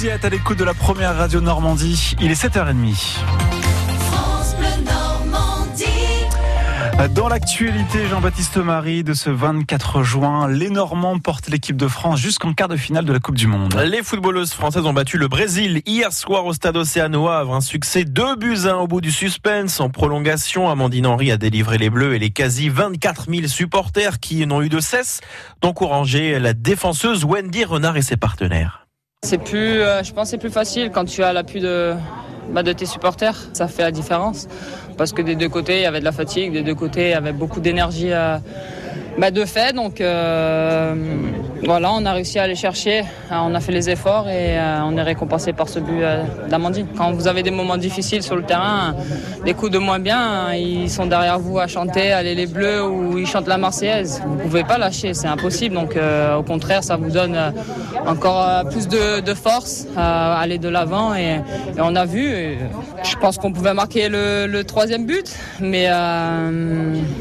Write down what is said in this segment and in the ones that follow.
Vous y êtes à l'écoute de la première radio Normandie. Il est 7h30. Dans l'actualité, Jean-Baptiste Marie, de ce 24 juin, les Normands portent l'équipe de France jusqu'en quart de finale de la Coupe du Monde. Les footballeuses françaises ont battu le Brésil hier soir au stade Océano Havre. Un succès 2 buts 1 au bout du suspense. En prolongation, Amandine Henry a délivré les Bleus et les quasi 24 000 supporters qui n'ont eu de cesse d'encourager la défenseuse Wendy Renard et ses partenaires. C'est plus, euh, je pense, c'est plus facile quand tu as l'appui de, bah, de tes supporters. Ça fait la différence parce que des deux côtés, il y avait de la fatigue, des deux côtés, il y avait beaucoup d'énergie à bah, de fait. Donc euh, voilà, on a réussi à aller chercher, euh, on a fait les efforts et euh, on est récompensé par ce but d'Amandine. Quand vous avez des moments difficiles sur le terrain, des coups de moins bien, ils sont derrière vous à chanter, aller les bleus ou ils chantent la Marseillaise. Vous ne pouvez pas lâcher, c'est impossible. Donc au contraire, ça vous donne encore plus de, force à aller de l'avant et, on a vu. Je pense qu'on pouvait marquer le, troisième but, mais,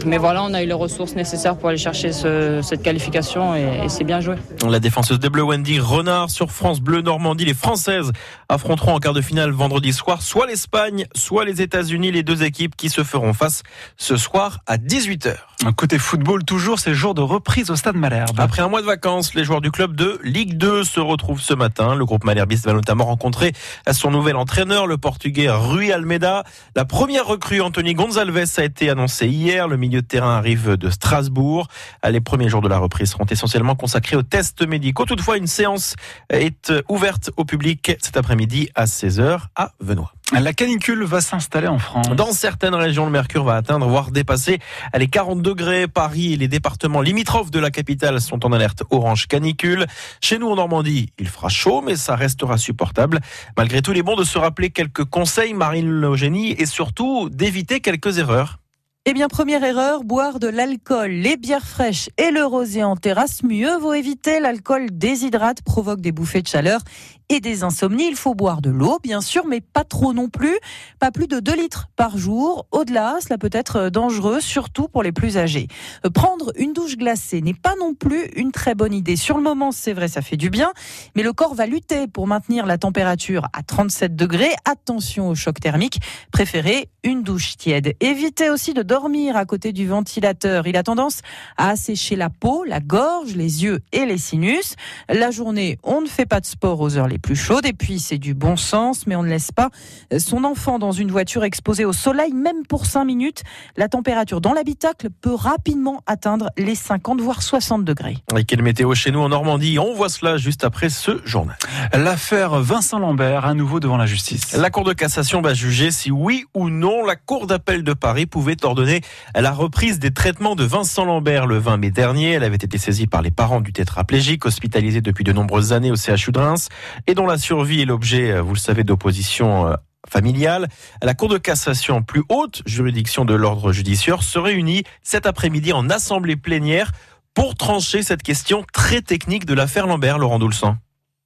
mais voilà, on a eu les ressources nécessaires pour aller chercher cette qualification et, c'est bien joué. La défenseuse des Bleus Wendy Renard sur France Bleu Normandie. Les Françaises affronteront en quart de finale vendredi soir soit l'Espagne, soit les États-Unis. Les deux équipes qui se feront face ce soir à 18h. Côté football, toujours ces jours de reprise au stade Malherbe. Après un mois de vacances, les joueurs du club de Ligue 2 se retrouvent ce matin. Le groupe Malherbiste va notamment rencontrer son nouvel entraîneur, le portugais Rui Almeida. La première recrue, Anthony Gonzalez, a été annoncée hier. Le milieu de terrain arrive de Strasbourg. Les premiers jours de la reprise seront essentiellement consacrés aux tests médicaux. Toutefois, une séance est ouverte au public cet après-midi à 16h à Venoy. La canicule va s'installer en France. Dans certaines régions, le mercure va atteindre, voire dépasser les 40 degrés. Paris et les départements limitrophes de la capitale sont en alerte orange canicule. Chez nous, en Normandie, il fera chaud, mais ça restera supportable. Malgré tout, il est bon de se rappeler quelques conseils, Marine Logénie, et surtout d'éviter quelques erreurs. Eh bien, première erreur, boire de l'alcool, les bières fraîches et le rosé en terrasse. Mieux vaut éviter. L'alcool déshydrate, provoque des bouffées de chaleur et des insomnies. Il faut boire de l'eau, bien sûr, mais pas trop non plus. Pas plus de 2 litres par jour. Au-delà, cela peut être dangereux, surtout pour les plus âgés. Euh, prendre une douche glacée n'est pas non plus une très bonne idée. Sur le moment, c'est vrai, ça fait du bien, mais le corps va lutter pour maintenir la température à 37 degrés. Attention au choc thermique. Préférez une douche tiède. Évitez aussi de dormir à côté du ventilateur. Il a tendance à assécher la peau, la gorge, les yeux et les sinus. La journée, on ne fait pas de sport aux heures les plus chaudes. Et puis, c'est du bon sens, mais on ne laisse pas son enfant dans une voiture exposée au soleil, même pour 5 minutes. La température dans l'habitacle peut rapidement atteindre les 50 voire 60 degrés. Et quelle météo chez nous en Normandie On voit cela juste après ce journal. L'affaire Vincent Lambert, à nouveau devant la justice. La Cour de cassation va juger si oui ou non la Cour d'appel de Paris pouvait ordonner la reprise des traitements de Vincent Lambert le 20 mai dernier. Elle avait été saisie par les parents du tétraplégique, hospitalisé depuis de nombreuses années au CHU de Reims et dont la survie est l'objet, euh, vous le savez, d'opposition euh, familiale. La Cour de cassation, plus haute juridiction de l'ordre judiciaire, se réunit cet après-midi en assemblée plénière pour trancher cette question très technique de l'affaire Lambert, Laurent Doulsan.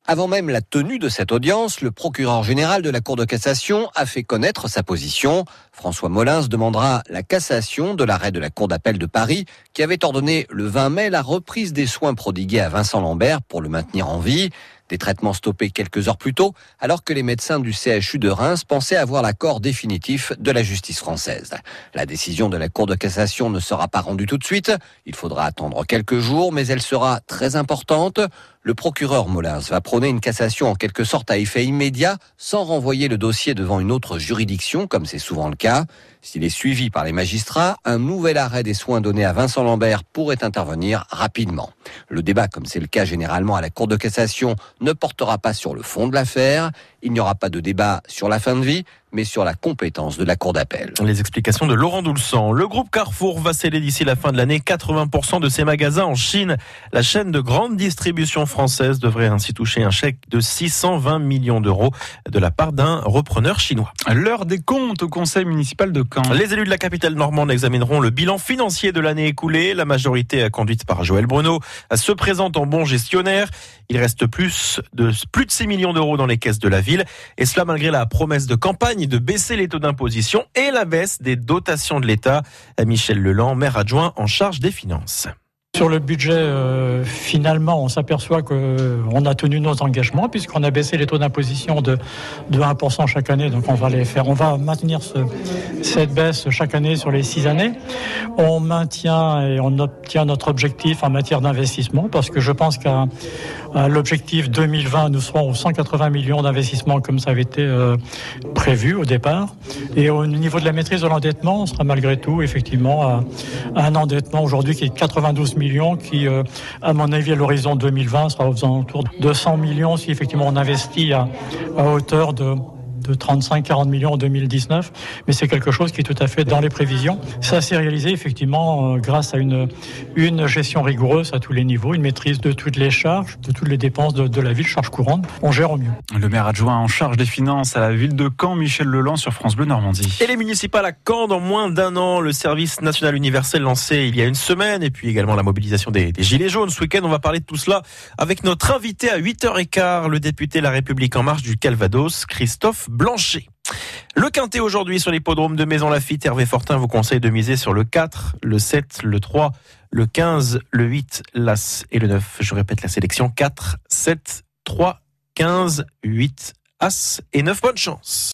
Avant même la tenue de cette audience, le procureur général de la Cour de cassation a fait connaître sa position. François Molins demandera la cassation de l'arrêt de la Cour d'appel de Paris qui avait ordonné le 20 mai la reprise des soins prodigués à Vincent Lambert pour le maintenir en vie. Des traitements stoppés quelques heures plus tôt, alors que les médecins du CHU de Reims pensaient avoir l'accord définitif de la justice française. La décision de la Cour de cassation ne sera pas rendue tout de suite. Il faudra attendre quelques jours, mais elle sera très importante. Le procureur Molins va prôner une cassation en quelque sorte à effet immédiat, sans renvoyer le dossier devant une autre juridiction, comme c'est souvent le cas. S'il est suivi par les magistrats, un nouvel arrêt des soins donnés à Vincent Lambert pourrait intervenir rapidement. Le débat, comme c'est le cas généralement à la Cour de cassation, ne portera pas sur le fond de l'affaire. Il n'y aura pas de débat sur la fin de vie, mais sur la compétence de la Cour d'appel. Les explications de Laurent Doulsan. Le groupe Carrefour va sceller d'ici la fin de l'année 80% de ses magasins en Chine. La chaîne de grande distribution française devrait ainsi toucher un chèque de 620 millions d'euros de la part d'un repreneur chinois. L'heure des comptes au conseil municipal de Caen. Les élus de la capitale normande examineront le bilan financier de l'année écoulée. La majorité conduite par Joël Bruno se présente en bon gestionnaire. Il reste plus de, plus de 6 millions d'euros dans les caisses de la ville. Et cela malgré la promesse de campagne de baisser les taux d'imposition et la baisse des dotations de l'État. Michel Leland, maire adjoint en charge des finances. Sur le budget, euh, finalement, on s'aperçoit qu'on a tenu nos engagements puisqu'on a baissé les taux d'imposition de, de 1% chaque année. Donc on va les faire, on va maintenir ce, cette baisse chaque année sur les six années. On maintient et on obtient notre objectif en matière d'investissement parce que je pense qu'à l'objectif 2020, nous serons aux 180 millions d'investissements comme ça avait été euh, prévu au départ. Et au niveau de la maîtrise de l'endettement, on sera malgré tout effectivement à, un endettement aujourd'hui qui est 92 millions qui, euh, à mon avis, à l'horizon 2020, sera aux alentours de 100 millions si effectivement on investit à hauteur de de 35-40 millions en 2019, mais c'est quelque chose qui est tout à fait dans les prévisions. Ça s'est réalisé effectivement euh, grâce à une, une gestion rigoureuse à tous les niveaux, une maîtrise de toutes les charges, de toutes les dépenses de, de la ville, charges courantes. On gère au mieux. Le maire adjoint en charge des finances à la ville de Caen, Michel Leland sur France Bleu Normandie. Et les municipales à Caen, dans moins d'un an, le service national universel lancé il y a une semaine, et puis également la mobilisation des, des Gilets jaunes. Ce week-end, on va parler de tout cela avec notre invité à 8h15, le député La République en marche du Calvados, Christophe Blanchet. Le quintet aujourd'hui sur l'hippodrome de Maison Lafitte. Hervé Fortin vous conseille de miser sur le 4, le 7, le 3, le 15, le 8, l'As et le 9. Je répète la sélection 4, 7, 3, 15, 8, As et 9. Bonne chance.